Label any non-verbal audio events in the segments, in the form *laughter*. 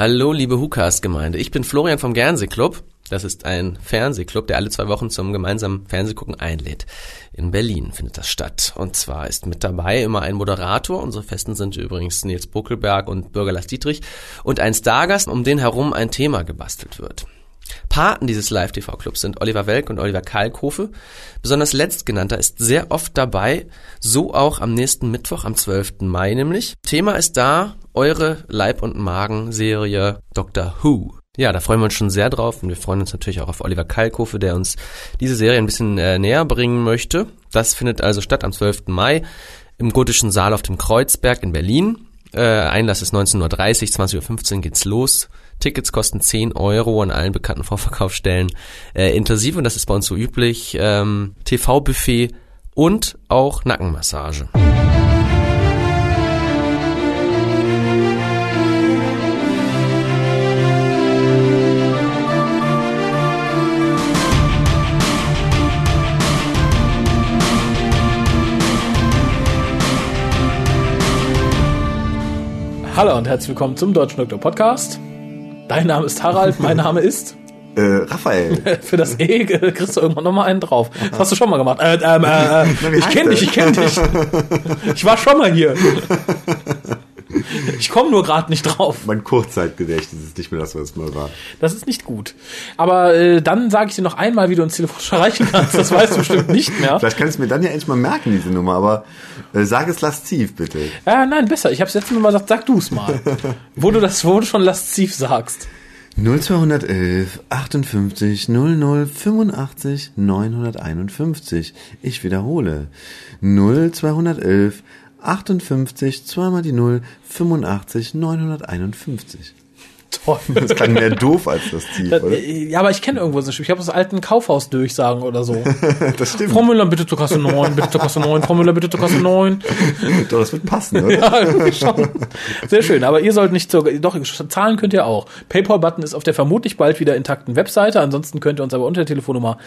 Hallo, liebe Hukas-Gemeinde. Ich bin Florian vom Gernsee-Club. Das ist ein Fernsehclub, der alle zwei Wochen zum gemeinsamen Fernsehgucken einlädt. In Berlin findet das statt. Und zwar ist mit dabei immer ein Moderator. Unsere Festen sind übrigens Nils Buckelberg und Bürger Lars Dietrich. Und ein Stargast, um den herum ein Thema gebastelt wird. Paten dieses Live-TV-Clubs sind Oliver Welk und Oliver Kalkofe. Besonders letztgenannter ist sehr oft dabei, so auch am nächsten Mittwoch, am 12. Mai nämlich. Thema ist da eure Leib- und Magen-Serie Doctor Who. Ja, da freuen wir uns schon sehr drauf und wir freuen uns natürlich auch auf Oliver Kalkofe, der uns diese Serie ein bisschen äh, näher bringen möchte. Das findet also statt am 12. Mai im Gotischen Saal auf dem Kreuzberg in Berlin. Äh, Einlass ist 19.30 Uhr, 20.15 Uhr geht's los. Tickets kosten 10 Euro an allen bekannten Vorverkaufsstellen. Äh, intensiv, und das ist bei uns so üblich, ähm, TV-Buffet und auch Nackenmassage. Hallo und herzlich willkommen zum Deutschen Doktor Podcast. Dein Name ist Harald, mein *laughs* Name ist äh, Raphael. *laughs* Für das E *laughs* kriegst du irgendwann nochmal einen drauf. Das hast du schon mal gemacht. Äh, ähm, äh, äh, ich kenne dich, ich kenne dich. Ich war schon mal hier. Ich komme nur gerade nicht drauf. Mein Kurzzeitgedächtnis ist nicht mehr das, was es mal war. Das ist nicht gut. Aber äh, dann sage ich dir noch einmal, wie du uns telefonisch *laughs* erreichen kannst. Das weißt du bestimmt nicht mehr. Vielleicht kann ich es mir dann ja endlich mal merken, diese Nummer. Aber äh, sag es lasziv, bitte. Äh, nein, besser. Ich habe es letztes Mal gesagt, sag du es mal. wo du das wo du schon lasziv sagst. 0211 58 00 85 951. Ich wiederhole. 0211 58, zweimal die 0, 85, 951. Toll. Das klang mehr doof als das Tief, oder? Ja, aber ich kenne irgendwo so Ich habe das alten Kaufhaus durchsagen oder so. *laughs* das stimmt. Frau Müller, bitte zur Kasse 9, bitte zur Kasse 9, Frau Müller, bitte zur Kasse 9. Doch, das wird passen, oder? ja, *laughs* schon. Sehr schön. Aber ihr sollt nicht zur, doch, zahlen könnt ihr auch. PayPal-Button ist auf der vermutlich bald wieder intakten Webseite. Ansonsten könnt ihr uns aber unter der Telefonnummer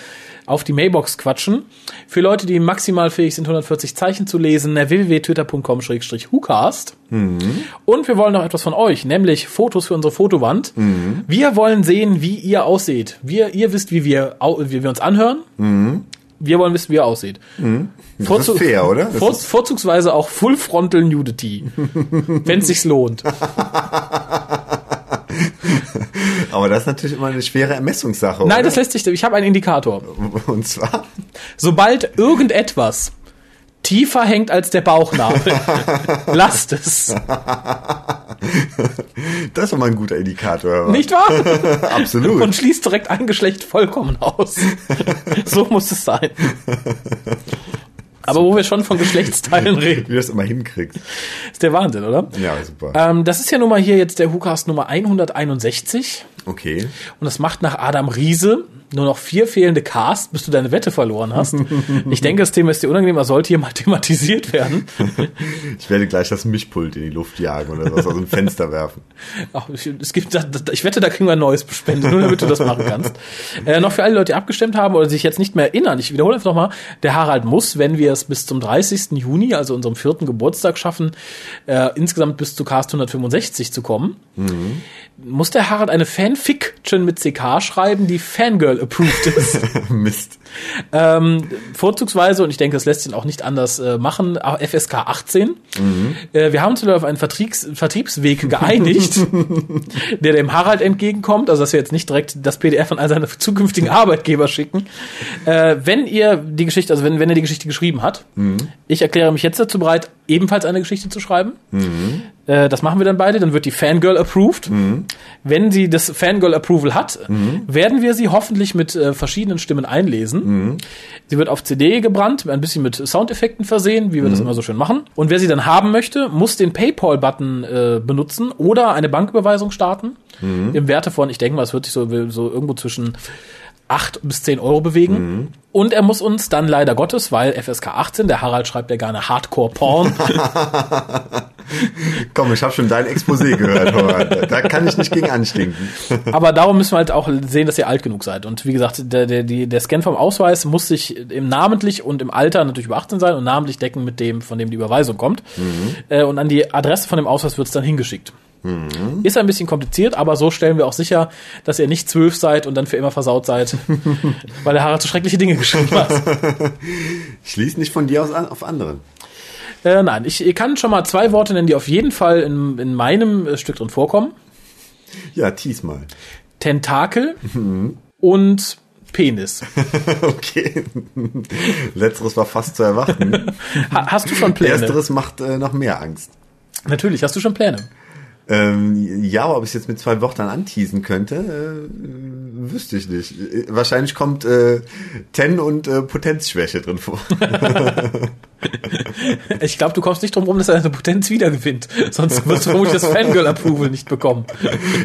auf die Mailbox quatschen. Für Leute, die maximal fähig sind, 140 Zeichen zu lesen, www.twitter.com-hucast. Mhm. Und wir wollen noch etwas von euch, nämlich Fotos für unsere Fotowand. Mhm. Wir wollen sehen, wie ihr aussieht. Wir, ihr wisst, wie wir, wie wir uns anhören. Mhm. Wir wollen wissen, wie ihr aussieht. Mhm. Das ist fair, oder? Vor, ist vorzugsweise auch Full Frontal Nudity. *laughs* wenn es sich lohnt. *laughs* Aber das ist natürlich immer eine schwere Ermessungssache. Nein, oder? das lässt sich. Ich habe einen Indikator. Und zwar? Sobald irgendetwas tiefer hängt als der Bauchnabel, *laughs* lasst es. *laughs* Das war mal ein guter Indikator. Nicht wahr? *laughs* Absolut. Und schließt direkt ein Geschlecht vollkommen aus. *laughs* so muss es sein. Aber wo wir schon von Geschlechtsteilen reden. Wie du das immer hinkriegst. Ist der Wahnsinn, oder? Ja, super. Ähm, das ist ja nun mal hier jetzt der WhoCast Nummer 161. Okay. Und das macht nach Adam Riese nur noch vier fehlende Cast, bis du deine Wette verloren hast. ich denke, das Thema ist dir unangenehm, aber sollte hier mal *laughs* thematisiert werden. ich werde gleich das Mischpult in die Luft jagen oder was aus dem Fenster werfen. Ach, es gibt, ich wette, da kriegen wir ein neues bespendet, nur damit du das machen kannst. Äh, noch für alle Leute, die abgestimmt haben oder sich jetzt nicht mehr erinnern, ich wiederhole einfach nochmal, der Harald muss, wenn wir es bis zum 30. Juni, also unserem vierten Geburtstag schaffen, äh, insgesamt bis zu Cast 165 zu kommen, mhm. muss der Harald eine Fanfiction mit CK schreiben, die Fangirl approved ist. *laughs* Mist. Ähm, vorzugsweise, und ich denke, das lässt sich auch nicht anders äh, machen, FSK 18. Mhm. Äh, wir haben uns auf einen Vertriebs Vertriebsweg geeinigt, *laughs* der dem Harald entgegenkommt, also dass wir jetzt nicht direkt das PDF an all seine zukünftigen Arbeitgeber schicken. Äh, wenn ihr die Geschichte, also wenn, wenn er die Geschichte geschrieben hat, mhm. ich erkläre mich jetzt dazu bereit, ebenfalls eine Geschichte zu schreiben. Mhm. Äh, das machen wir dann beide, dann wird die Fangirl approved. Mhm. Wenn sie das Fangirl Approval hat, mhm. werden wir sie hoffentlich mit äh, verschiedenen Stimmen einlesen. Mhm. Sie wird auf CD gebrannt, ein bisschen mit Soundeffekten versehen, wie wir das mhm. immer so schön machen. Und wer sie dann haben möchte, muss den PayPal-Button äh, benutzen oder eine Banküberweisung starten. Mhm. Im Werte von, ich denke mal, es wird sich so, so irgendwo zwischen 8 bis 10 Euro bewegen. Mhm. Und er muss uns dann leider Gottes, weil FSK 18, der Harald schreibt ja gerne Hardcore-Porn. *laughs* *laughs* Komm, ich habe schon dein Exposé gehört, Horror. Da kann ich nicht gegen anstinken. *laughs* Aber darum müssen wir halt auch sehen, dass ihr alt genug seid. Und wie gesagt, der, der, der Scan vom Ausweis muss sich im namentlich und im Alter natürlich über 18 sein und namentlich decken mit dem, von dem die Überweisung kommt. Mhm. Äh, und an die Adresse von dem Ausweis wird es dann hingeschickt. Ist ein bisschen kompliziert, aber so stellen wir auch sicher, dass ihr nicht zwölf seid und dann für immer versaut seid, *laughs* weil der Harald so schreckliche Dinge geschrieben hat. Schließ nicht von dir aus an, auf andere. Äh, nein, ich, ich kann schon mal zwei Worte nennen, die auf jeden Fall in, in meinem äh, Stück drin vorkommen. Ja, tease mal. Tentakel und Penis. *laughs* okay. Letzteres war fast zu erwarten. Ha, hast du schon Pläne? Ersteres macht äh, noch mehr Angst. Natürlich, hast du schon Pläne? Ähm, ja, aber ob ich es jetzt mit zwei Wörtern anteasen könnte, äh, wüsste ich nicht. Äh, Wahrscheinlich kommt äh, Ten und äh, Potenzschwäche drin vor. *laughs* Ich glaube, du kommst nicht drum rum, dass er seine Potenz wiedergewinnt. Sonst wirst du vermutlich das Fangirl-Approval nicht bekommen.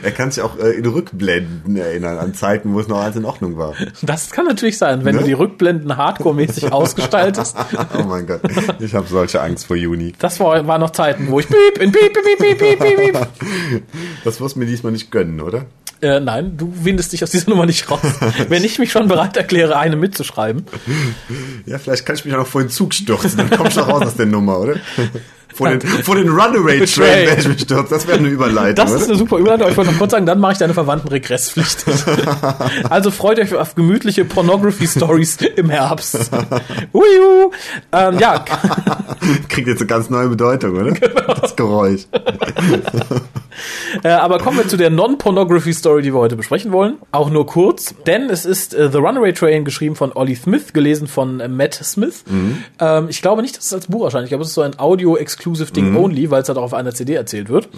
er kann sich auch äh, in Rückblenden erinnern, an Zeiten, wo es noch alles in Ordnung war. Das kann natürlich sein, wenn Ne? du die Rückblenden hardcore-mäßig *laughs* ausgestaltest. oh mein Gott, ich habe solche Angst vor Juni. Das war, war noch Zeiten, wo ich piep, in piep, piep, piep, piep, piep, piep. Das wirst du mir diesmal nicht gönnen, oder? Äh, nein, du windest dich aus dieser *laughs* Nummer nicht raus. Wenn ich mich schon bereit erkläre, eine mitzuschreiben. Ja, vielleicht kann ich mich auch noch vor den Zug stürzen, dann kommst du raus aus der Nummer, oder? Vor den, vor den Runaway Train Betray. werde ich mich stürzen. Das wäre eine Überleitung, Das ist oder? eine super Überleitung. Ich wollte noch kurz sagen, dann mache ich deine Verwandten regresspflichtig. *laughs* Also freut euch auf gemütliche Pornography-Stories im Herbst. Uiu. Ähm, ja, Kriegt jetzt eine ganz neue Bedeutung, oder? Genau. Das Geräusch. *laughs* Äh, aber kommen wir zu der Non-Pornography-Story, die wir heute besprechen wollen. Auch nur kurz, denn es ist äh, The Runaway Train, geschrieben von Ollie Smith, gelesen von äh, Matt Smith. Ähm, ich glaube nicht, dass es als Buch erscheint. Ich glaube, es ist so ein Audio-Exclusive-Ding only, weil es halt auch auf einer CD erzählt wird.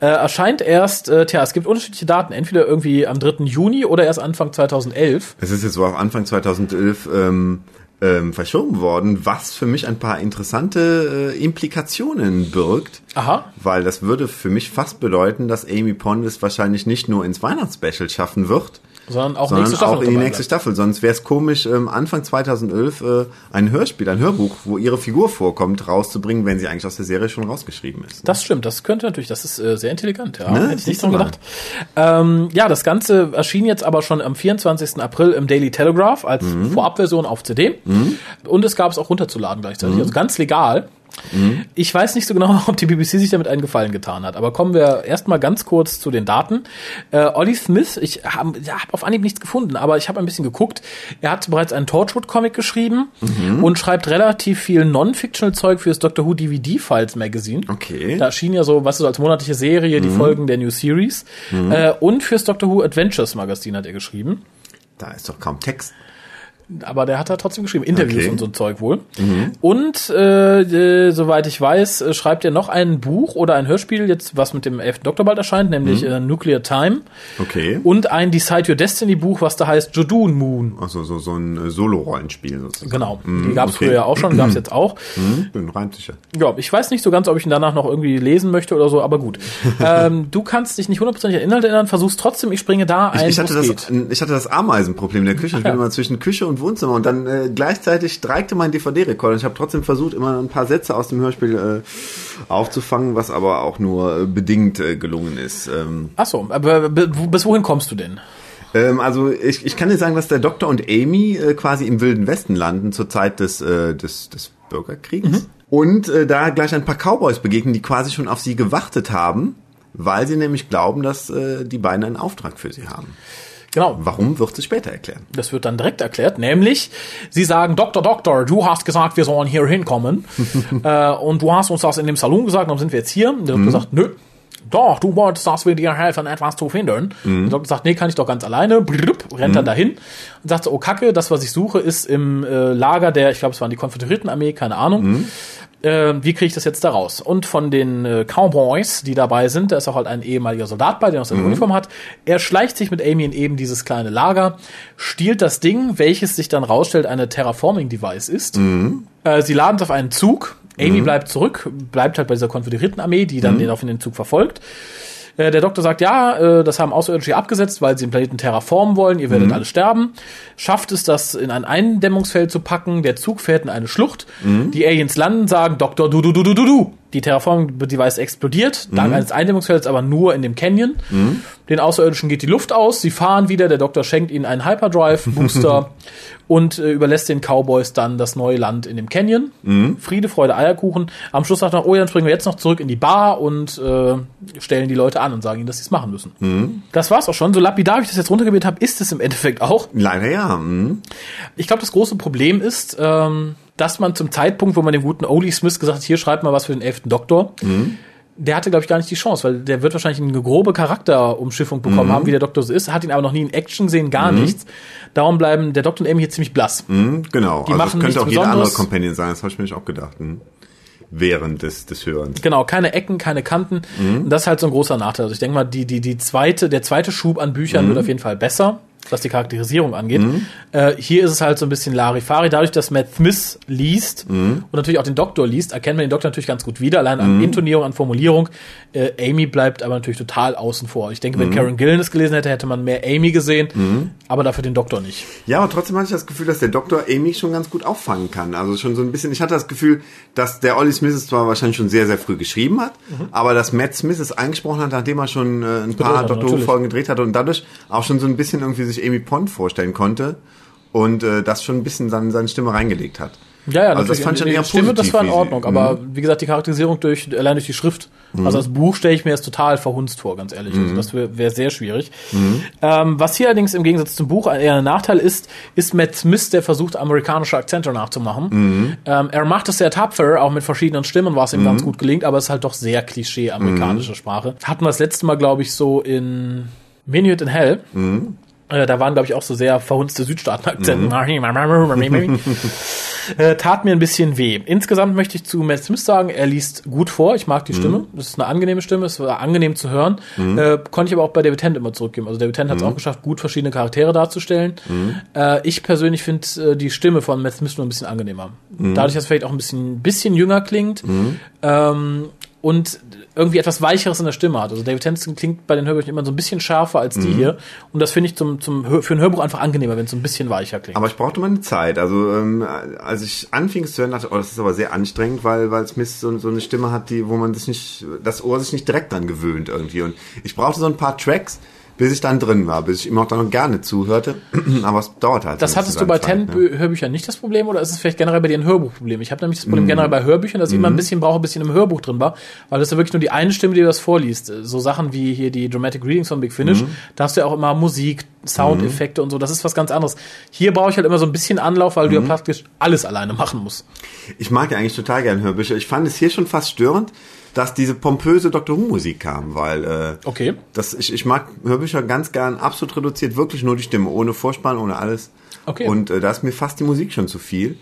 Äh, erscheint erst, tja, es gibt unterschiedliche Daten. Entweder irgendwie am 3. Juni oder erst Anfang 2011. Es ist jetzt so auf Anfang 2011 ähm, ähm, verschoben worden, was für mich ein paar interessante äh, Implikationen birgt. Aha. Weil das würde für mich fast bedeuten, dass Amy Pond es wahrscheinlich nicht nur ins Weihnachtsspecial schaffen wird, Sondern auch sondern nächste auch in die nächste. Staffel. Sonst wäre es komisch, ähm, Anfang 2011 äh, ein Hörspiel, ein Hörbuch, wo ihre Figur vorkommt, rauszubringen, wenn sie eigentlich aus der Serie schon rausgeschrieben ist. Das stimmt, das könnte natürlich, das ist äh, sehr intelligent, ja. Ne? Hätte ich nicht dran gedacht. Ähm, ja, das Ganze erschien jetzt aber schon am 24. April im Daily Telegraph als Mhm. Vorabversion auf CD. Und es gab es auch runterzuladen gleichzeitig, Mhm. also ganz legal. Ich weiß nicht so genau, *laughs* ob die BBC sich damit einen Gefallen getan hat, aber kommen wir erstmal ganz kurz zu den Daten. Äh, Ollie Smith, ich habe ja, hab auf Anhieb nichts gefunden, aber ich habe ein bisschen geguckt. Er hat bereits einen Torchwood-Comic geschrieben Mhm. und schreibt relativ viel Non-Fictional-Zeug für das Doctor Who DVD-Files Magazine. Okay. Da erschien ja so, was so als monatliche Serie, Mhm. die Folgen der New Series. Äh, und fürs Doctor Who Adventures Magazin hat er geschrieben. Da ist doch kaum Text. Aber der hat da trotzdem geschrieben, Interviews Okay. Mhm. und so ein Zeug wohl. Und äh, äh, soweit ich weiß, äh, schreibt er noch ein Buch oder ein Hörspiel, jetzt was mit dem 11. Doktor bald erscheint, nämlich äh, Nuclear Time. Mhm. Okay. Und ein Decide Your Destiny Buch, was da heißt Jodun Moon. Also so, so ein äh, Solo-Rollenspiel sozusagen. Genau, Mhm, die gab es okay. früher auch schon, gab es *clears throat* jetzt auch. Hm, bin reimt sicher. Ja, ich weiß nicht so ganz, ob ich ihn danach noch irgendwie lesen möchte oder so, aber gut. *laughs* ähm, du kannst dich nicht hundertprozentig an Inhalt erinnern, versuchst trotzdem, ich springe da ein, Ich hatte, wo's das, ich hatte das Ameisenproblem in der Küche. Ich bin immer zwischen Küche und Wohnzimmer und dann äh, gleichzeitig dreikte mein DVD-Rekorder. Ich habe trotzdem versucht, immer ein paar Sätze aus dem Hörspiel äh, aufzufangen, was aber auch nur äh, bedingt äh, gelungen ist. Ähm, Ach so, aber bis wohin kommst du denn? ähm, also ich, ich kann dir sagen, dass der Doktor und Amy äh, quasi im Wilden Westen landen zur Zeit des, äh, des, des Bürgerkriegs. Und äh, da gleich ein paar Cowboys begegnen, die quasi schon auf sie gewartet haben, weil sie nämlich glauben, dass äh, die beiden einen Auftrag für sie haben. Genau, Warum, wird sie später erklären. das wird dann direkt erklärt, nämlich sie sagen, Doktor, Doktor, du hast gesagt, wir sollen hier hinkommen *laughs* äh, und du hast uns das in dem Salon gesagt, darum sind wir jetzt hier. Und der Doktor sagt, nö. Doch, du wolltest, dass wir dir helfen, etwas zu finden. Der Doktor sagt, nee, kann ich doch ganz alleine. Blub, rennt dann dahin und sagt so, oh Kacke, das, was ich suche, ist im äh, Lager der, ich glaube, es waren die Konföderiertenarmee, keine Ahnung. Äh, wie kriege ich das jetzt da raus? Und von den äh, Cowboys, die dabei sind, da ist auch halt ein ehemaliger Soldat bei, der noch seine Uniform hat. Er schleicht sich mit Amy in eben dieses kleine Lager, stiehlt das Ding, welches sich dann rausstellt, eine Terraforming-Device ist. Äh, sie laden es auf einen Zug. Amy bleibt zurück, bleibt halt bei dieser Konföderiertenarmee, die dann den auf den Zug verfolgt. Äh, Der Doktor sagt, ja, äh, das haben Außerirdische abgesetzt, weil sie den Planeten terraformen wollen, ihr werdet alle sterben. Schafft es, das in ein Eindämmungsfeld zu packen, der Zug fährt in eine Schlucht, die Aliens landen, sagen, Doktor, du, du, du, du, du, du. Die Terraforming-Device explodiert, dank eines Eindämmungsfelds, aber nur in dem Canyon. Den Außerirdischen geht die Luft aus, sie fahren wieder, der Doktor schenkt ihnen einen Hyperdrive-Booster *laughs* und äh, überlässt den Cowboys dann das neue Land in dem Canyon. Friede, Freude, Eierkuchen. Am Schluss sagt er, oh ja, dann springen wir jetzt noch zurück in die Bar und äh, stellen die Leute an und sagen ihnen, dass sie es machen müssen. Das war's auch schon. So lapidar wie ich das jetzt runtergebetet habe, ist es im Endeffekt auch. Leider ja. Mhm. Ich glaube, das große Problem ist, ähm, dass man zum Zeitpunkt, wo man dem guten Oli Smith gesagt hat, hier schreibt mal was für den elften Doktor, der hatte, glaube ich, gar nicht die Chance, weil der wird wahrscheinlich eine grobe Charakterumschiffung bekommen haben, wie der Doktor so ist, hat ihn aber noch nie in Action gesehen, gar nichts. Darum bleiben der Doktor und Amy hier ziemlich blass. Mhm, genau. Die also machen könnte auch jeder andere. Companion sein, das habe ich mir nicht auch gedacht. Mhm. Während des, des Hörens. Genau, keine Ecken, keine Kanten. Und das ist halt so ein großer Nachteil. Also ich denke mal, die, die, die zweite, der zweite Schub an Büchern wird auf jeden Fall besser, was die Charakterisierung angeht. Äh, hier ist es halt so ein bisschen Larifari. Dadurch, dass Matt Smith liest und natürlich auch den Doktor liest, erkennt man den Doktor natürlich ganz gut wieder, allein an Intonierung, an Formulierung. Äh, Amy bleibt aber natürlich total außen vor. Ich denke, wenn Karen Gillen es gelesen hätte, hätte man mehr Amy gesehen, aber dafür den Doktor nicht. Ja, aber trotzdem hatte ich das Gefühl, dass der Doktor Amy schon ganz gut auffangen kann. Also schon so ein bisschen, ich hatte das Gefühl, dass der Ollie Smith es zwar wahrscheinlich schon sehr, sehr früh geschrieben hat, aber dass Matt Smith es eingesprochen hat, nachdem er schon äh, ein paar hat. Who-Folgen gedreht hatte und dadurch auch schon so ein bisschen irgendwie sich Amy Pond vorstellen konnte und äh, das schon ein bisschen seine, seine Stimme reingelegt hat. Ja, ja, also das fand ich eher Stimme, das positiv, war in Ordnung. Aber wie gesagt, die Charakterisierung durch, allein durch die Schrift. Also das Buch stelle ich mir jetzt total verhunzt vor, ganz ehrlich. Also das wäre wär sehr schwierig. Ähm, was hier allerdings im Gegensatz zum Buch eher ein Nachteil ist, ist Matt Smith, der versucht, amerikanische Akzente nachzumachen. Ähm, er macht es sehr tapfer, auch mit verschiedenen Stimmen, was ihm ganz gut gelingt, aber es ist halt doch sehr Klischee amerikanische Sprache. Hatten wir das letzte Mal, glaube ich, so in Minute in Hell. Äh, da waren, glaube ich, auch so sehr verhunzte Südstaaten-Akzente. *laughs* äh, tat mir ein bisschen weh. Insgesamt möchte ich zu Matt Smith sagen, er liest gut vor. Ich mag die Stimme. Das ist eine angenehme Stimme. Es war angenehm zu hören. Äh, konnte ich aber auch bei David Tennant immer zurückgeben. Also David Tennant hat es auch geschafft, gut verschiedene Charaktere darzustellen. Äh, ich persönlich finde äh, die Stimme von Matt Smith nur ein bisschen angenehmer. Dadurch, dass er vielleicht auch ein bisschen, bisschen jünger klingt. Ähm, und irgendwie etwas Weicheres in der Stimme hat. Also David Tennant klingt bei den Hörbüchern immer so ein bisschen schärfer als die hier. Und das finde ich zum, zum, für ein Hörbuch einfach angenehmer, wenn es so ein bisschen weicher klingt. Aber ich brauchte mal eine Zeit. Also ähm, als ich anfing es zu hören, dachte ich, oh, das ist aber sehr anstrengend, weil weil Smith so, so eine Stimme hat, die, wo man sich nicht, das Ohr sich nicht direkt dran gewöhnt irgendwie. Und ich brauchte so ein paar Tracks, bis ich dann drin war, bis ich ihm auch dann noch gerne zuhörte. *clears throat* aber es dauert halt. Das ein hattest bisschen du bei Ten ne? Hörbüchern nicht das Problem oder ist es vielleicht generell bei dir ein Hörbuchproblem? Ich habe nämlich das Mhm. Problem generell bei Hörbüchern, dass ich immer ein bisschen brauche, bis ich in einem Hörbuch drin war, weil das ja wirklich nur die eine Stimme, die das vorliest. So Sachen wie hier die Dramatic Readings von Big Finish, Mhm. da hast du ja auch immer Musik, Soundeffekte und so. Das ist was ganz anderes. Hier brauche ich halt immer so ein bisschen Anlauf, weil du Mhm. ja praktisch alles alleine machen musst. Ich mag ja eigentlich total gern Hörbücher. Ich fand es hier schon fast störend, dass diese pompöse Doctor Who Musik kam, weil äh, Okay. das, ich, ich mag Hörbücher ganz gern absolut reduziert, wirklich nur die Stimme, ohne Vorspann, ohne alles. Okay. Und äh, da ist mir fast die Musik schon zu viel.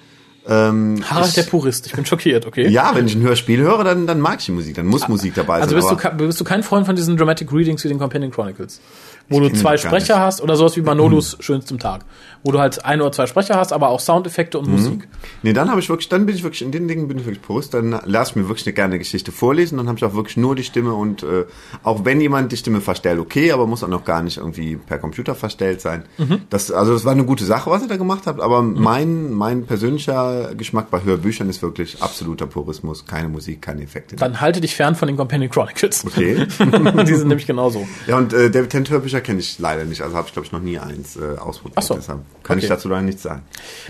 Ähm, Harald ich, der Purist, ich bin schockiert, okay? ja, wenn ich ein Hörspiel höre, dann, dann mag ich die Musik, dann muss Musik dabei Also sein. bist du, bist du kein Freund von diesen Dramatic Readings wie den Companion Chronicles? Wo du kenn zwei Sprecher nicht. hast oder sowas wie Manolos Schönstem Tag. Wo du halt ein oder zwei Sprecher hast, aber auch Soundeffekte und Musik. Nee, dann habe ich wirklich, dann bin ich wirklich, in den Dingen bin ich wirklich Purist, dann lass ich mir wirklich eine gerne Geschichte vorlesen, dann habe ich auch wirklich nur die Stimme und äh, auch wenn jemand die Stimme verstellt, okay, aber muss auch noch gar nicht irgendwie per Computer verstellt sein. Mhm. Das, also das war eine gute Sache, was ihr da gemacht habt, aber mein, mein persönlicher Geschmack bei Hörbüchern ist wirklich absoluter Purismus, keine Musik, keine Effekte. Dann halte dich fern von den Companion Chronicles. Okay. *laughs* Die sind nämlich genauso. Ja, und äh, David Tennant Hörbücher kenne ich leider nicht, also habe ich glaube ich noch nie eins äh, ausprobiert. Ach so. Deshalb kann Okay. ich dazu leider nichts sagen.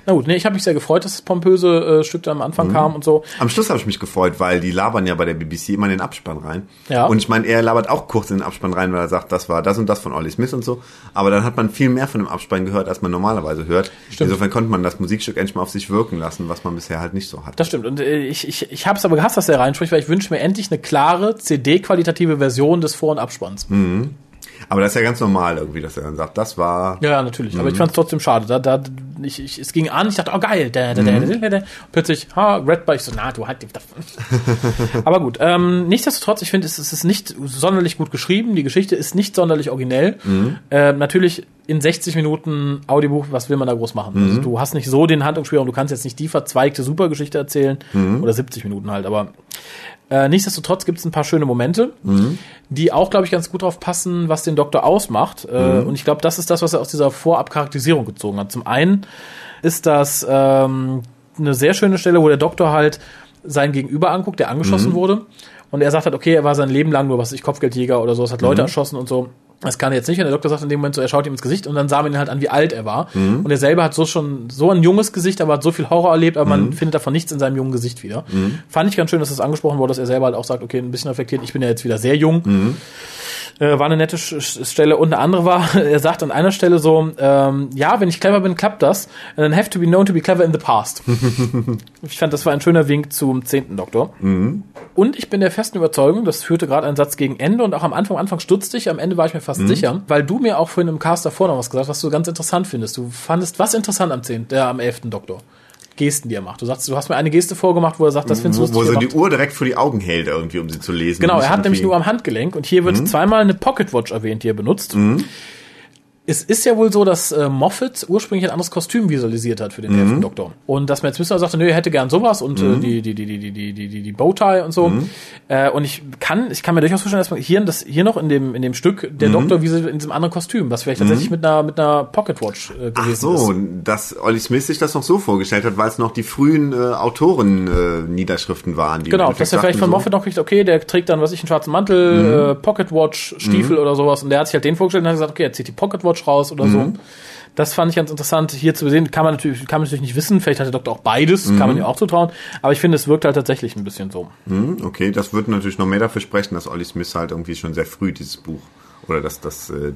Na gut, nee, ich habe mich sehr gefreut, dass das pompöse äh, Stück da am Anfang Mhm. kam und so. Am Schluss habe ich mich gefreut, weil die labern ja bei der BBC immer in den Abspann rein. Ja. Und ich meine, er labert auch kurz in den Abspann rein, weil er sagt, das war das und das von Ollie Smith und so. Aber dann hat man viel mehr von dem Abspann gehört, als man normalerweise hört. Stimmt. Insofern konnte man das Musikstück endlich mal auf sich wirken lassen, was man bisher halt nicht so hat. Das stimmt. Und äh, ich, ich, ich habe es aber gehasst, dass der reinspricht, weil ich wünsche mir endlich eine klare CD-qualitative Version des Vor- und Abspanns. Aber das ist ja ganz normal irgendwie, dass er dann sagt, das war. Ja, ja, natürlich. Aber ich fand es trotzdem schade. Da, da, ich, ich, es ging an, ich dachte, oh geil. Da, da, da, da, da. Plötzlich, ha, Red Bar. Ich so, na, du halt. *laughs* Aber gut. Ähm, nichtsdestotrotz, ich finde, es, es ist nicht sonderlich gut geschrieben. Die Geschichte ist nicht sonderlich originell. Ähm, natürlich in 60 Minuten Audiobuch, was will man da groß machen? Also du hast nicht so den Handlungsspielraum, du kannst jetzt nicht die verzweigte Supergeschichte erzählen. Oder 70 Minuten halt, aber äh, nichtsdestotrotz gibt es ein paar schöne Momente, die auch, glaube ich, ganz gut drauf passen, was den Doktor ausmacht. Äh, und ich glaube, das ist das, was er aus dieser Vorab-Charakterisierung gezogen hat. Zum einen ist das ähm, eine sehr schöne Stelle, wo der Doktor halt sein Gegenüber anguckt, der angeschossen wurde. Und er sagt halt, okay, er war sein Leben lang nur, was ich, Kopfgeldjäger oder sowas, hat Leute erschossen und so. Das kann er jetzt nicht. Und der Doktor sagt in dem Moment so, er schaut ihm ins Gesicht und dann sah man ihn halt an, wie alt er war. Und er selber hat so schon so ein junges Gesicht, aber hat so viel Horror erlebt, aber man findet davon nichts in seinem jungen Gesicht wieder. Fand ich ganz schön, dass das angesprochen wurde, dass er selber halt auch sagt, okay, ein bisschen reflektiert, ich bin ja jetzt wieder sehr jung. Äh, war eine nette Stelle. Und eine andere war, *laughs* er sagt an einer Stelle so, ähm, ja, wenn ich clever bin, klappt das. And then have to be known to be clever in the past. *laughs* ich fand, das war ein schöner Wink zum zehnten Doktor. Und ich bin der festen Überzeugung, das führte gerade ein Satz gegen Ende und auch am Anfang, am Anfang stutzte ich, am Ende war ich mir fast sicher, weil du mir auch vorhin im Cast davor noch was gesagt hast, was du ganz interessant findest. Du fandest was interessant am 10., der am 11. Doktor? Gesten, die er macht. Du sagst, du hast mir eine Geste vorgemacht, wo er sagt, das findest du Wo, wo lustig. so er die Uhr direkt vor die Augen hält, irgendwie, um sie zu lesen. Genau, er hat nämlich nur am Handgelenk und hier wird zweimal eine Pocketwatch erwähnt, die er benutzt. Es ist ja wohl so, dass äh, Moffat ursprünglich ein anderes Kostüm visualisiert hat für den elften Doktor. Und dass man jetzt Mr. sagte, nö, er hätte gern sowas und äh, die, die, die, die, die, die, die, die, die Bowtie und so. Äh, und ich kann, ich kann mir durchaus vorstellen, dass man hier, das, hier noch in dem, in dem Stück der Doktor wie in diesem anderen Kostüm, was vielleicht tatsächlich mit einer, mit einer Pocketwatch äh, Ach gewesen so, ist. dass Olli Smith sich das noch so vorgestellt hat, weil es noch die frühen äh, Autoren-Niederschriften waren. Die Genau, dass er vielleicht von so, Moffat noch kriegt, okay, der trägt dann, was ich, einen schwarzen Mantel, äh, Pocketwatch, Stiefel oder sowas. Und der hat sich halt den vorgestellt und hat gesagt, okay, er zieht die Pocketwatch raus oder so. Das fand ich ganz interessant hier zu sehen. Kann man natürlich, kann man natürlich nicht wissen. Vielleicht hat der Doktor auch beides, kann man ihm auch zutrauen. Aber ich finde, es wirkt halt tatsächlich ein bisschen so. Hm, okay, das wird natürlich noch mehr dafür sprechen, dass Olli Smith halt irgendwie schon sehr früh dieses Buch oder das, das äh,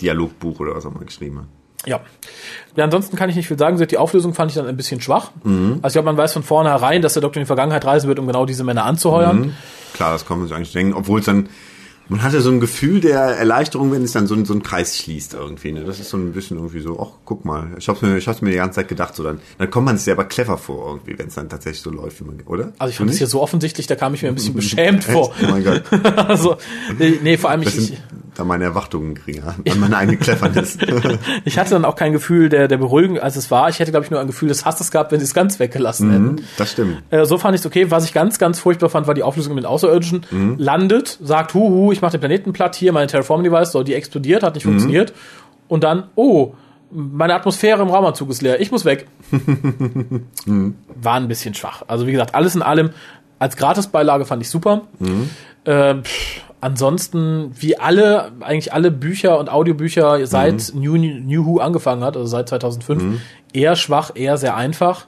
Dialogbuch oder was auch immer geschrieben hat. Ja. Ja, ansonsten kann ich nicht viel sagen. Die Auflösung fand ich dann ein bisschen schwach. Also ich glaube, man weiß von vornherein, dass der Doktor in die Vergangenheit reisen wird, um genau diese Männer anzuheuern. Klar, das kann man sich eigentlich denken, obwohl es dann, man hatte so ein Gefühl der Erleichterung, wenn es dann so, ein- so ein Kreis schließt irgendwie. Ne? Das ist so ein bisschen irgendwie so, ach, guck mal, ich hab's mir, ich hab's mir die ganze Zeit gedacht, so dann, dann kommt man sich selber clever vor irgendwie, wenn es dann tatsächlich so läuft, wie man, oder? Also ich fand das hier so offensichtlich, da kam ich mir ein bisschen beschämt *laughs* vor. Oh mein Gott. *laughs* also, nee, nee, vor allem ich, sind da meine Erwartungen geringer, an meine eigene Cleverness. *laughs* Ich hatte dann auch kein Gefühl der, der Beruhigung, als es war. Ich hätte, glaube ich, nur ein Gefühl des Hasses gehabt, wenn sie es ganz weggelassen hätten. das stimmt. Äh, so fand ich es okay. Was ich ganz, ganz furchtbar fand, war die Auflösung mit den Außerirdischen. Landet, sagt, huhu, ich mache den Planeten platt, hier meine Terraforming-Device, so, die explodiert, hat nicht funktioniert. Und dann, oh, meine Atmosphäre im Raumanzug ist leer, ich muss weg. *laughs* War ein bisschen schwach. Also wie gesagt, alles in allem, als Gratisbeilage fand ich super. Äh, pff, ansonsten, wie alle, eigentlich alle Bücher und Audiobücher seit New, New Who angefangen hat, also seit 2005, eher schwach, eher sehr einfach.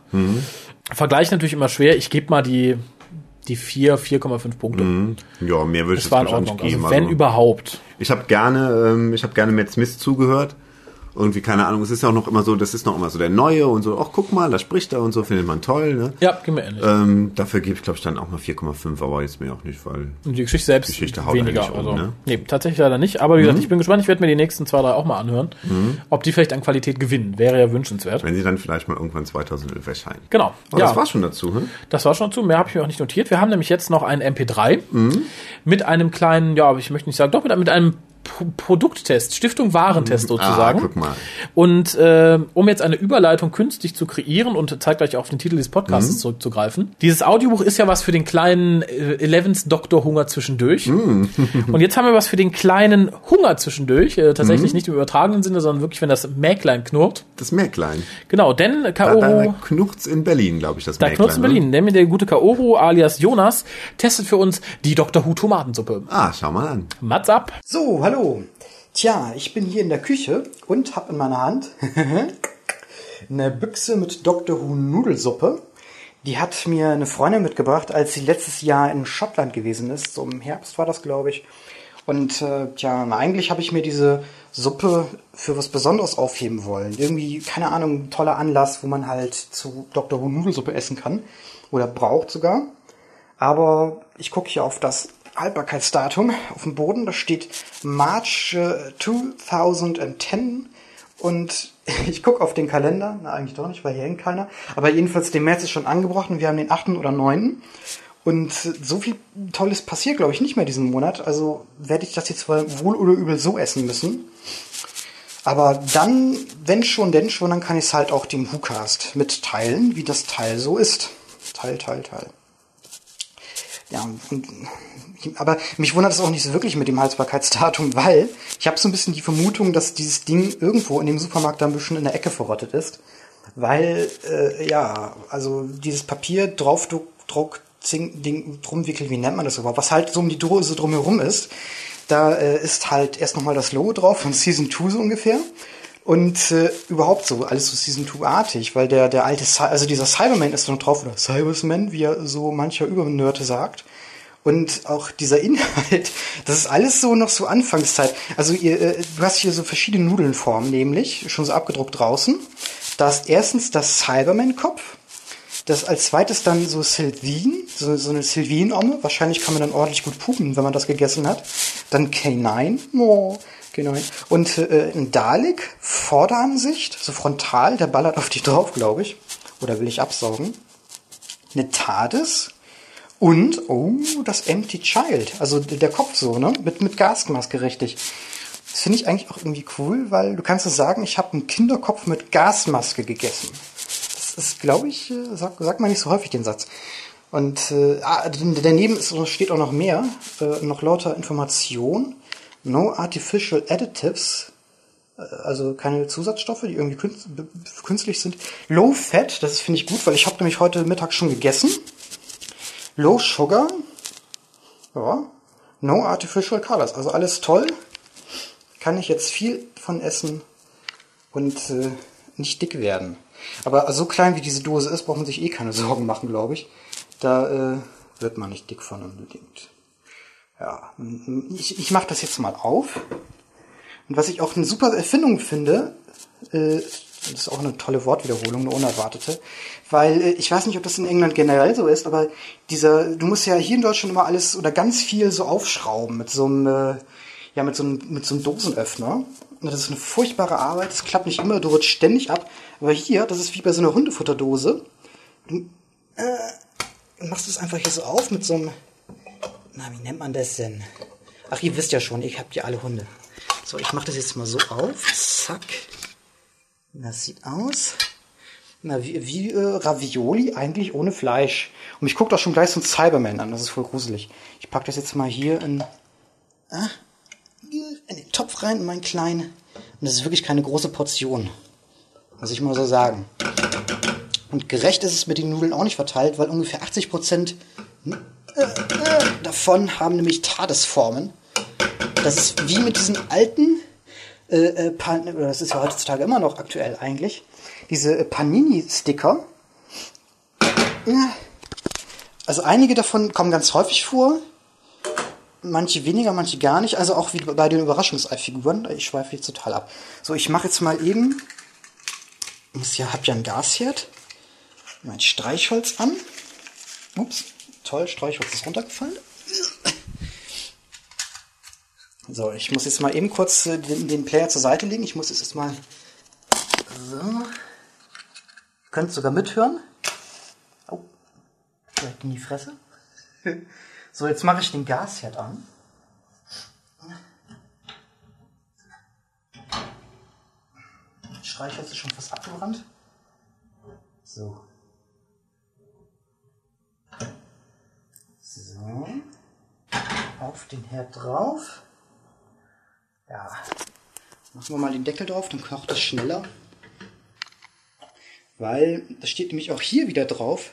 Vergleich natürlich immer schwer. Ich gebe mal die, die 4, 4,5 Punkte. Ja, mehr würde ich Das jetzt war in wahrscheinlich Ordnung. geben. Also, wenn also. überhaupt. Ich habe gerne, ähm, ich habe gerne Matt Smith zugehört. Irgendwie, keine Ahnung, es ist ja auch noch immer so, das ist noch immer so der Neue und so, ach guck mal, da spricht er und so, findet man toll, ne? Ja, gehen wir ähnlich. Ähm, dafür gebe ich, glaube ich, dann auch mal 4,5, aber jetzt mir auch nicht, weil. Und die Geschichte selbst Geschichte haut weniger. eigentlich um, also. ne? Mhm. Nee, tatsächlich leider nicht. Aber wie gesagt, ich bin gespannt. Ich werde mir die nächsten zwei, drei auch mal anhören. Ob die vielleicht an Qualität gewinnen. Wäre ja wünschenswert. Wenn sie dann vielleicht mal irgendwann 2011 erscheinen. Genau. Aber ja, das war's schon dazu, hm? das war schon zu. Mehr habe ich mir auch nicht notiert. Wir haben nämlich jetzt noch ein MP3 Mhm. mit einem kleinen, ja, ich möchte nicht sagen, doch mit, mit einem Pro Produkttest, Stiftung Warentest sozusagen. Ah, guck mal. Und äh, um jetzt eine Überleitung künstlich zu kreieren und zeitgleich auf den Titel des Podcasts zurückzugreifen. Dieses Audiobuch ist ja was für den kleinen äh, Elevens Doktor Hunger zwischendurch. *laughs* und jetzt haben wir was für den kleinen Hunger zwischendurch. Äh, tatsächlich nicht im übertragenen Sinne, sondern wirklich, wenn das Mäklein knurrt. Das Mäklein. Genau, denn Da, Kaoru... da knurrt's in Berlin, glaube ich, das Da Mäklein. knurrt in ne? Berlin. Nämlich der gute Kaoru alias Jonas testet für uns die Dr. Who Tomatensuppe. Ah, schau mal an. Mats ab. So, hallo. Tja, ich bin hier in der Küche und habe in meiner Hand *laughs* eine Büchse mit Dr. Who Nudelsuppe. Die hat mir eine Freundin mitgebracht, als sie letztes Jahr in Schottland gewesen ist. So im Herbst war das, glaube ich. Und äh, tja, na, eigentlich habe ich mir diese Suppe für was Besonderes aufheben wollen. Irgendwie, keine Ahnung, toller Anlass, wo man halt zu Dr. Who Nudelsuppe essen kann. Oder braucht sogar. Aber ich gucke hier auf das Haltbarkeitsdatum auf dem Boden. Da steht March äh, 2010. Und *laughs* ich gucke auf den Kalender. Na, eigentlich doch nicht, weil hier hängt keiner. Aber jedenfalls, der März ist schon angebrochen. Wir haben den 8. oder 9. Und so viel Tolles passiert, glaube ich, nicht mehr diesen Monat. Also werde ich das jetzt wohl oder übel so essen müssen. Aber dann, wenn schon, denn schon, dann kann ich es halt auch dem WhoCast mitteilen, wie das Teil so ist. Teil, Teil, Teil. Ja, aber mich wundert es auch nicht so wirklich mit dem Haltbarkeitsdatum, weil ich habe so ein bisschen die Vermutung, dass dieses Ding irgendwo in dem Supermarkt da ein bisschen in der Ecke verrottet ist. Weil, äh, ja, also dieses Papier, Draufdruck, Druck, Ding drum wickelt, wie nennt man das überhaupt, was halt so um die Dose drumherum ist. Da äh, ist halt erst nochmal das Logo drauf von *laughs* Season 2 so ungefähr. Und äh, überhaupt so, alles so Season 2-artig, weil der, der alte, Cy also dieser Cyberman ist noch drauf, oder Cybersman, wie er so mancher Übernörte sagt. Und auch dieser *laughs* Inhalt, das ist alles so noch so Anfangszeit. Also ihr, äh, du hast hier so verschiedene Nudelnformen, nämlich schon so abgedruckt draußen. Da ist erstens das Cyberman-Kopf. Das als zweites dann so Sylvine, so, so eine Sylvine-Omme. Wahrscheinlich kann man dann ordentlich gut pupen, wenn man das gegessen hat. Dann K9. Oh, K9. Und äh, ein Dalek, Vorderansicht, so frontal, der ballert auf dich drauf, glaube ich. Oder will ich absaugen. Eine TARDIS, und, oh, das Empty Child. Also der Kopf so, ne? Mit, mit Gasmaske richtig. Das finde ich eigentlich auch irgendwie cool, weil du kannst es sagen, ich habe einen Kinderkopf mit Gasmaske gegessen. Das ist, glaube ich, äh, sag, sagt man nicht so häufig den Satz. Und äh, ah, daneben ist, steht auch noch mehr, äh, noch lauter Information. No artificial additives, äh, also keine Zusatzstoffe, die irgendwie künstlich sind. Low Fat, das finde ich gut, weil ich habe nämlich heute Mittag schon gegessen. Low Sugar. Ja. No Artificial Colors. Also alles toll. Kann ich jetzt viel von essen und äh, nicht dick werden. Aber so klein wie diese Dose ist, braucht man sich eh keine Sorgen machen, glaube ich. Da äh, wird man nicht dick von unbedingt. Ja, ich, ich mache das jetzt mal auf. Und was ich auch eine super Erfindung finde, äh, das ist auch eine tolle Wortwiederholung, eine unerwartete. Weil äh, ich weiß nicht, ob das in England generell so ist, aber dieser, du musst ja hier in Deutschland immer alles oder ganz viel so aufschrauben mit so einem, äh, ja, mit so einem, mit so einem Dosenöffner. Und das ist eine furchtbare Arbeit, das klappt nicht immer, du rutscht ständig ab. Aber hier, das ist wie bei so einer Hundefutterdose. Du äh, machst es einfach hier so auf mit so einem, na, wie nennt man das denn? Ach, ihr wisst ja schon, ich habt ja alle Hunde. So, ich mache das jetzt mal so auf. Zack. Das sieht aus na, wie, wie äh, Ravioli, eigentlich ohne Fleisch. Und ich gucke doch schon gleich so ein Cyberman an, das ist voll gruselig. Ich packe das jetzt mal hier in, ah, in den Topf rein, in meinen kleinen. Und das ist wirklich keine große Portion. Muss ich mal so sagen. Und gerecht ist es mit den Nudeln auch nicht verteilt, weil ungefähr 80 Prozent äh, äh, davon haben nämlich Tadesformen. Das ist wie mit diesen alten äh, äh, das ist ja heutzutage immer noch aktuell eigentlich, diese Panini-Sticker. Also einige davon kommen ganz häufig vor, manche weniger, manche gar nicht. Also auch wie bei den Überraschungseifiguren. Ich schweife jetzt total ab. So, ich mache jetzt mal eben, ich ja, hab ja ein Gasherd, mein Streichholz an. Ups, toll, Streichholz ist runtergefallen. So, ich muss jetzt mal eben kurz äh, den, den, Player zur Seite legen. Ich muss jetzt mal. So. Ihr könnt sogar mithören. Oh, vielleicht in die Fresse. So, jetzt mache ich den Gasherd an. Streichholz ist schon fast abgebrannt. So. So. Auf den Herd drauf. Ja. Machen wir mal den Deckel drauf, dann kocht das schneller. Weil, das steht nämlich auch hier wieder drauf,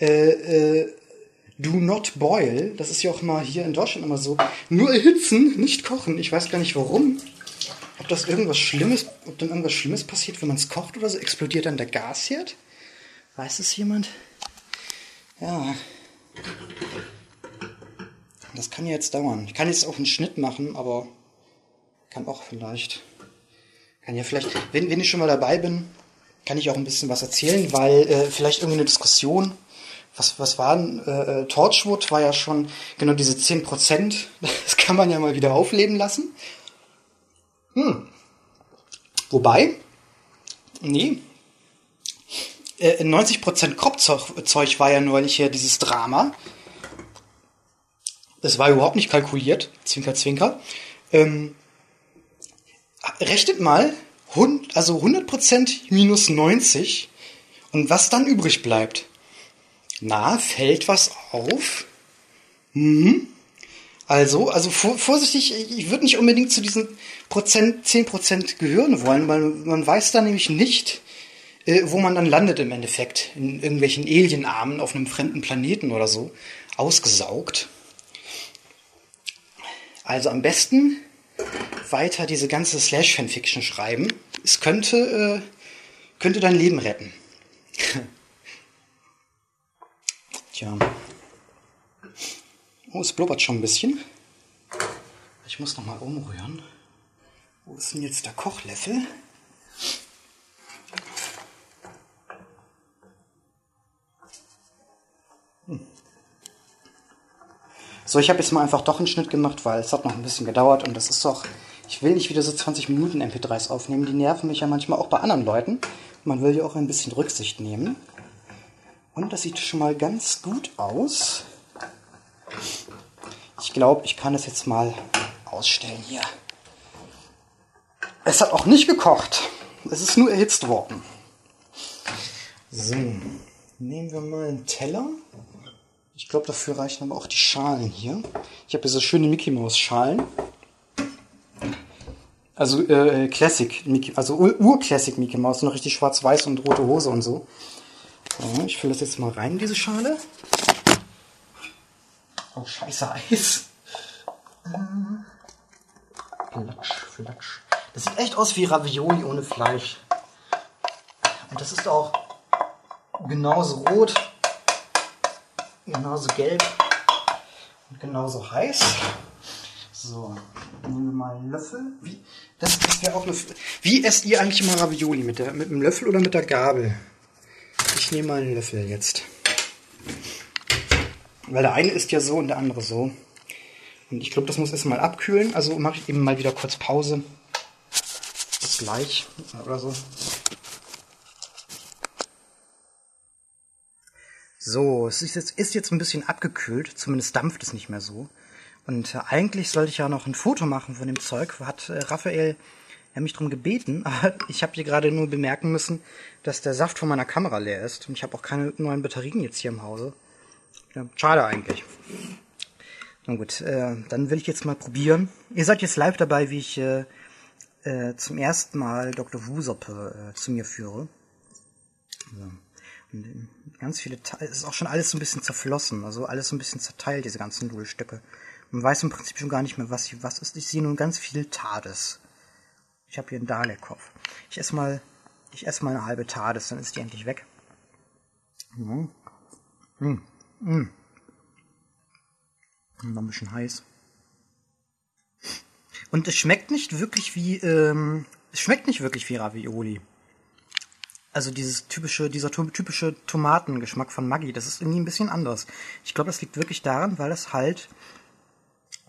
äh, äh, do not boil. Das ist ja auch mal hier in Deutschland immer so. Nur erhitzen, nicht kochen. Ich weiß gar nicht warum. Ob das irgendwas Schlimmes, ob dann irgendwas Schlimmes passiert, wenn man es kocht oder so, explodiert dann der Gasherd? Weiß es jemand? Ja. Das kann ja jetzt dauern. Ich kann jetzt auch einen Schnitt machen, aber kann auch vielleicht, kann ja vielleicht, wenn, wenn ich schon mal dabei bin, kann ich auch ein bisschen was erzählen, weil äh, vielleicht irgendwie eine Diskussion, was, was war denn, äh, äh Torchwood war ja schon genau diese 10%, *laughs* das kann man ja mal wieder aufleben lassen. Hm. Wobei, nee, äh, 90% Kropfzeug war ja neulich hier dieses Drama. Das war überhaupt nicht kalkuliert, Zwinker, Zwinker. Ähm, rechnet mal, also 100% minus 90 und was dann übrig bleibt. Na, fällt was auf? Mhm. Also, also vorsichtig, ich würde nicht unbedingt zu diesen Prozent, 10% gehören wollen, weil man weiß da nämlich nicht, äh, wo man dann landet im Endeffekt. In irgendwelchen Alienarmen auf einem fremden Planeten oder so. Ausgesaugt. Also am besten weiter diese ganze Slash-Fanfiction schreiben. Es könnte, äh, könnte dein Leben retten. *laughs* Tja. Oh, es blubbert schon ein bisschen. Ich muss noch mal umrühren. Wo ist denn jetzt der Kochlöffel? So, ich habe jetzt mal einfach doch einen Schnitt gemacht, weil es hat noch ein bisschen gedauert und das ist doch. Ich will nicht wieder so 20 Minuten MP3s aufnehmen. Die nerven mich ja manchmal auch bei anderen Leuten. Man will ja auch ein bisschen Rücksicht nehmen. Und das sieht schon mal ganz gut aus. Ich glaube, ich kann es jetzt mal ausstellen hier. Es hat auch nicht gekocht. Es ist nur erhitzt worden. So, nehmen wir mal einen Teller. Ich glaube, dafür reichen aber auch die Schalen hier. Ich habe hier so schöne Mickey Maus Schalen. Also äh, Classic, Mickey, also Ur-Classic Mickey Maus, noch richtig schwarz-weiß und rote Hose und so. so. Ich fülle das jetzt mal rein in diese Schale. Oh, scheiße Eis. Flatsch, flatsch. Das sieht echt aus wie Ravioli ohne Fleisch. Und das ist auch genauso rot, genauso gelb und genauso heiß. So, nehmen wir mal einen Löffel. Wie, das, das wäre auch eine. Wie esst ihr eigentlich immer Ravioli? Mit, der, mit dem Löffel oder mit der Gabel? Ich nehme mal einen Löffel jetzt. Weil der eine ist ja so und der andere so. Und ich glaube, das muss erstmal abkühlen. Also mache ich eben mal wieder kurz Pause. Bis gleich oder so. So, es ist jetzt, ist jetzt ein bisschen abgekühlt. Zumindest dampft es nicht mehr so. Und äh, eigentlich sollte ich ja noch ein Foto machen von dem Zeug. Hat äh, Raphael ja, mich darum gebeten. *laughs* Aber ich habe hier gerade nur bemerken müssen, dass der Saft von meiner Kamera leer ist. Und ich habe auch keine neuen Batterien jetzt hier im Hause. Ja, schade eigentlich. Na gut, äh, dann will ich jetzt mal probieren. Ihr seid jetzt live dabei, wie ich äh, äh, zum ersten Mal Dr. Wusoppe äh, zu mir führe. Ja. Ganz viele, es ist auch schon alles so ein bisschen zerflossen, also alles so ein bisschen zerteilt, diese ganzen Nudelstücke. Man weiß im Prinzip schon gar nicht mehr, was was ist. Ich sehe nun ganz viel Tades. Ich habe hier einen Dalek-Kopf. Ich esse mal, ich esse mal eine halbe Tades, dann ist die endlich weg. Mhm. Mhm. Mhm. Noch ein bisschen heiß. Und es schmeckt nicht wirklich wie, ähm, es schmeckt nicht wirklich wie Ravioli. Also dieses typische, dieser typische Tomatengeschmack von Maggi, das ist irgendwie ein bisschen anders. Ich glaube, das liegt wirklich daran, weil es halt,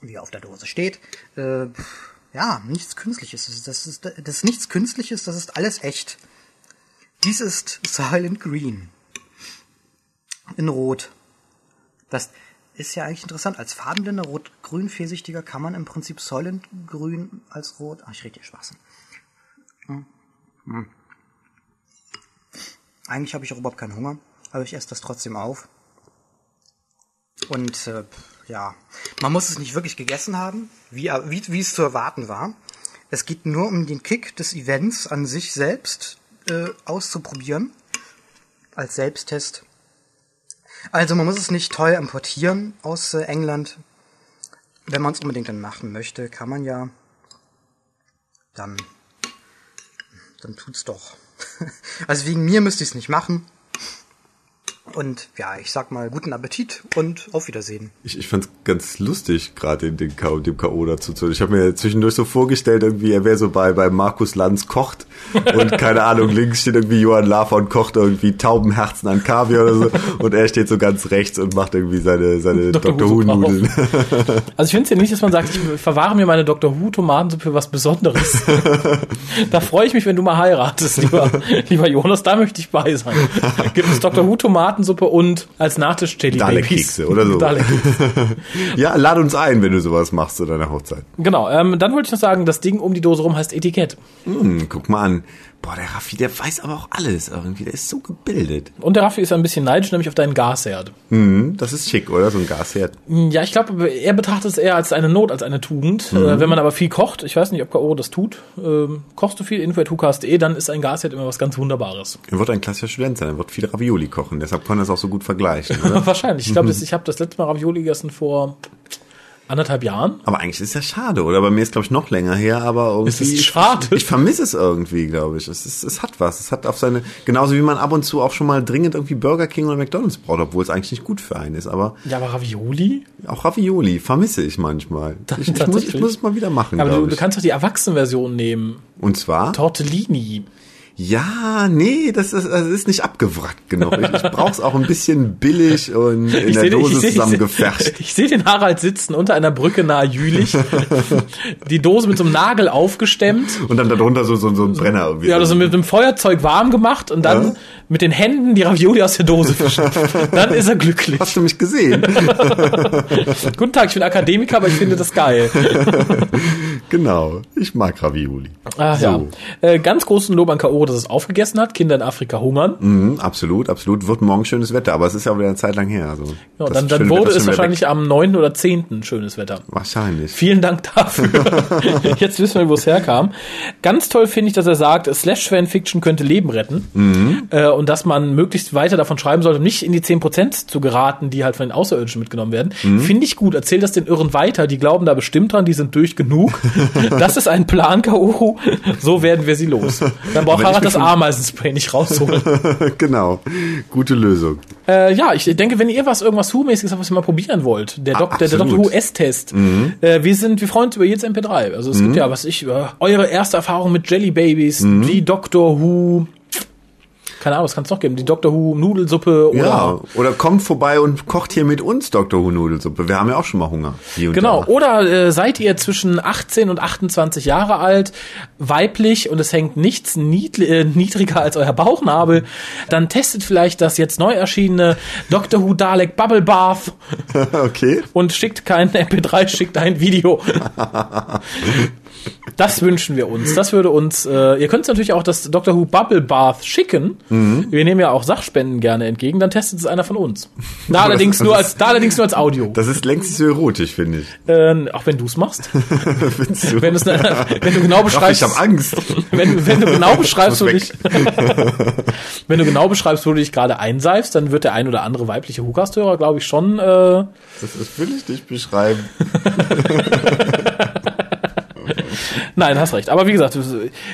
wie auf der Dose steht, äh, ja, nichts Künstliches ist. Das ist, das ist nichts Künstliches, das ist alles echt. Dies ist Silent Green. In Rot. Das, ist ja eigentlich interessant. Als farbenblinder Rot-Grün-Fehlsichtiger kann man im Prinzip Soylent Grün als Rot. Ach, ich rede hier Spaß. Hm. Hm. Eigentlich habe ich auch überhaupt keinen Hunger, aber ich esse das trotzdem auf. Und äh, ja, man muss es nicht wirklich gegessen haben, wie, wie, wie es zu erwarten war. Es geht nur um den Kick des Events an sich selbst äh, auszuprobieren. Als Selbsttest. Also man muss es nicht teuer importieren aus äh, England. Wenn man es unbedingt dann machen möchte, kann man ja. Dann, dann tut's doch. *laughs* also wegen mir müsste ich es nicht machen. Und ja, ich sag mal, guten Appetit und auf Wiedersehen. Ich, ich fand's ganz lustig, gerade in dem K dem K.O. dazu zu. Ich habe mir zwischendurch so vorgestellt, irgendwie, er wäre so bei, bei Markus Lanz kocht und *laughs* keine Ahnung, links steht irgendwie Johann Lafer und kocht irgendwie Taubenherzen an Kaviar oder so und er steht so ganz rechts und macht irgendwie seine, seine Dr. Dr. Who-Nudeln. Also ich finde es ja nicht, dass man sagt, ich verwahre mir meine Dr. Who-Tomatensuppe für was Besonderes. *laughs* da freue ich mich, wenn du mal heiratest, lieber, lieber Jonas, da möchte ich bei sein. Gibt es Dr. Who-Tomaten Tomatensuppe und als Nachtisch Jelly Dalek-Kekse oder so. *laughs* ja, lad uns ein, wenn du sowas machst zu deiner Hochzeit. Genau, ähm, dann wollte ich noch sagen, das Ding um die Dose rum heißt Etikett. Hm, guck mal an. Boah, der Raffi, der weiß aber auch alles irgendwie. Der ist so gebildet. Und der Raffi ist ein bisschen neidisch, nämlich auf deinen Gasherd. Mhm, das ist schick, oder? So ein Gasherd. Ja, ich glaube, er betrachtet es eher als eine Not, als eine Tugend. Äh, wenn man aber viel kocht, ich weiß nicht, ob K.O. das tut, ähm, kochst du viel, info.hukas.de, dann ist ein Gasherd immer was ganz Wunderbares. Er wird ein klassischer Student sein. Er wird viel Ravioli kochen. Deshalb kann er es auch so gut vergleichen? *laughs* Wahrscheinlich. Ich glaube, *laughs* ich habe das letzte Mal Ravioli gegessen vor anderthalb Jahren. aber eigentlich ist es ja schade, oder? Bei mir ist, glaube ich, noch länger her, aber irgendwie. Es ist schade. Ich, ich vermisse es irgendwie, glaube ich. Es, ist, es hat was. Es hat auf seine, genauso wie man ab und zu auch schon mal dringend irgendwie Burger King oder McDonalds braucht, obwohl es eigentlich nicht gut für einen ist. Aber Ja, aber Ravioli? auch Ravioli vermisse ich manchmal. *laughs* Ich, ich, muss, ich muss es mal wieder machen, Aber du, du kannst doch die Erwachsenenversion nehmen. Und zwar? Tortellini. Ja, nee, das ist, das ist nicht abgewrackt genug. Ich, ich brauch's auch ein bisschen billig und in der seh- Dose seh- zusammengefärscht. Ich sehe den Harald sitzen unter einer Brücke nahe Jülich, *laughs* die Dose mit so einem Nagel aufgestemmt, Und dann darunter so, so, so ein Brenner irgendwie. ja, also mit einem Feuerzeug warm gemacht und dann Ja. mit den Händen die Ravioli aus der Dose fischen. Dann ist er glücklich. Hast du mich gesehen? *laughs* Guten Tag, ich bin Akademiker, aber ich finde das geil. *laughs* genau. Ich mag Ravioli. Ja. So. Äh, ganz großen Lob an Dass es aufgegessen hat. Kinder in Afrika hungern. Mhm, absolut, absolut. Wird morgen schönes Wetter, aber es ist ja wieder eine Zeit lang her. Also, Ja, dann, dann wurde Wetter es wahrscheinlich weg. am 9. oder 10. schönes Wetter. Wahrscheinlich. Vielen Dank dafür. *laughs* Jetzt wissen wir, wo es herkam. Ganz toll finde ich, dass er sagt, Slash-Fanfiction könnte Leben retten. Mhm. Äh, und dass man möglichst weiter davon schreiben sollte, um nicht in die 10% zu geraten, die halt von den Außerirdischen mitgenommen werden. Mhm. Finde ich gut. Erzähl das den Irren weiter. Die glauben da bestimmt dran, die sind durch genug. *laughs* das ist ein Plan, K.O. So werden wir sie los. Dann braucht wenn mich das Ameisenspray nicht rausholen. *laughs* genau. Gute Lösung. Äh, ja, ich denke, wenn ihr was irgendwas Who-mäßiges habt, was ihr mal probieren wollt, der, Ah, Dok der, der. Mhm. Doctor Who S-Test, äh, wir sind, wir freuen uns über jedes MP3. Also es gibt ja, was ich, äh, eure erste Erfahrung mit Jelly Babies, Mhm. die Doctor Who, keine Ahnung, was kann es noch geben? Die Doctor Who Nudelsuppe oder Ja. Oder kommt vorbei und kocht hier mit uns Dr. Who Nudelsuppe. Wir haben ja auch schon mal Hunger. Genau, Da. oder äh, seid ihr zwischen 18 und 28 Jahre alt, weiblich und es hängt nichts niedl- äh, niedriger als euer Bauchnabel, dann testet vielleicht das jetzt neu erschienene Doctor Who Dalek Bubble Bath *laughs* okay. und schickt kein MP3, schickt ein Video. *laughs* Das wünschen wir uns. Das würde uns. Äh, ihr könnt natürlich auch das Doctor Who Bubble Bath schicken. Wir nehmen ja auch Sachspenden gerne entgegen. Dann testet es einer von uns. Da *laughs* allerdings das nur als, da allerdings nur als Audio. Das ist längst nicht so erotisch, finde ich. Äh, auch wenn du es machst. *laughs* Du? Wenn, du's- *laughs* wenn du genau Ach, beschreibst, ich habe Angst. wenn, wenn du genau beschreibst, wo dich, wenn du genau beschreibst, wo du dich gerade einseifst, dann wird der ein oder andere weibliche Hukast-Hörer, glaube ich, schon. Äh, Das, das will ich nicht beschreiben. Nein, hast recht. Aber wie gesagt,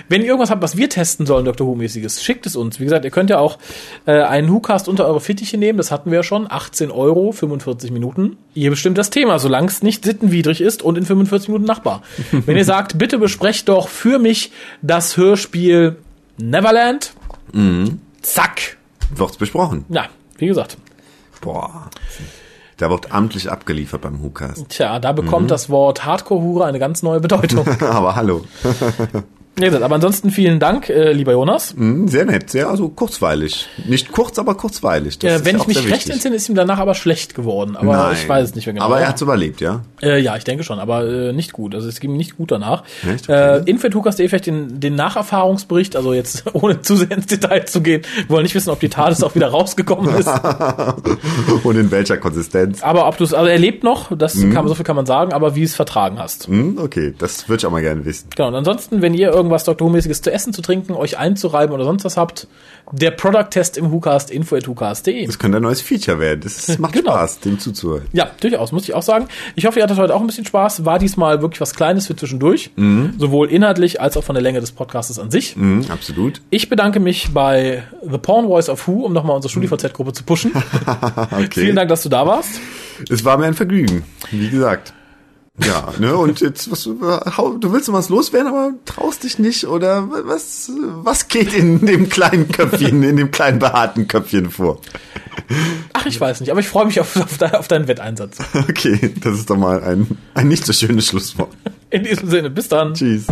wenn ihr irgendwas habt, was wir testen sollen, Dr. Who-mäßiges, schickt es uns. Wie gesagt, ihr könnt ja auch äh, einen WhoCast unter eure Fittiche nehmen. Das hatten wir ja schon. 18 Euro, 45 Minuten. Ihr bestimmt das Thema, solange es nicht sittenwidrig ist und in 45 Minuten nachbar. *laughs* wenn ihr sagt, bitte besprecht doch für mich das Hörspiel Neverland. Zack. Wird's besprochen. Ja, wie gesagt. Boah. Da wird amtlich abgeliefert beim Hucast. Tja, da bekommt das Wort Hardcore-Hure eine ganz neue Bedeutung. *laughs* Aber hallo. *laughs* Gesagt, aber ansonsten vielen Dank, äh, lieber Jonas. Hm, Sehr nett, sehr also kurzweilig. Nicht kurz, aber kurzweilig. Das Äh, wenn ich mich recht entsinne, ist ihm danach aber schlecht geworden. Aber Nein. ich weiß es nicht mehr genau. Aber er hat's überlebt, ja? äh, ja, ich denke schon, aber äh, nicht gut. Also es ging ihm nicht gut danach. Echt? Okay. Äh, Infetukas.de vielleicht den, den Nacherfahrungsbericht, also jetzt *laughs* ohne zu sehr ins Detail zu gehen, wir wollen nicht wissen, ob die TARDIS auch wieder *laughs* rausgekommen ist. *laughs* Und in welcher Konsistenz? Aber ob du es, also er lebt noch, das Mhm. kann so viel kann man sagen, aber wie es vertragen hast. Hm, okay, das würde ich auch mal gerne wissen. Genau, und ansonsten, wenn ihr irgendwas Dr. Who-mäßiges zu essen, zu trinken, euch einzureiben oder sonst was habt, der Product-Test im WhoCast, info.whocast.de. Das könnte ein neues Feature werden. Das *laughs* macht Genau. Spaß, dem zuzuhören. Ja, durchaus, muss ich auch sagen. Ich hoffe, ihr hattet heute auch ein bisschen Spaß. War diesmal wirklich was Kleines für zwischendurch. Sowohl inhaltlich als auch von der Länge des Podcastes an sich. Hm, absolut. Ich bedanke mich bei The Porn Voice of Who, um nochmal unsere StudiVZ-Gruppe zu pushen. *laughs* Okay. Vielen Dank, dass du da warst. Es war mir ein Vergnügen, wie gesagt. Ja, ne, und jetzt, was, du willst was loswerden, aber traust dich nicht, oder was, was geht in dem kleinen Köpfchen, in dem kleinen behaarten Köpfchen vor? Ach, ich weiß nicht, aber ich freue mich auf, auf, auf deinen Wetteinsatz. Okay, das ist doch mal ein, ein nicht so schönes Schlusswort. In diesem Sinne, bis dann. Tschüss.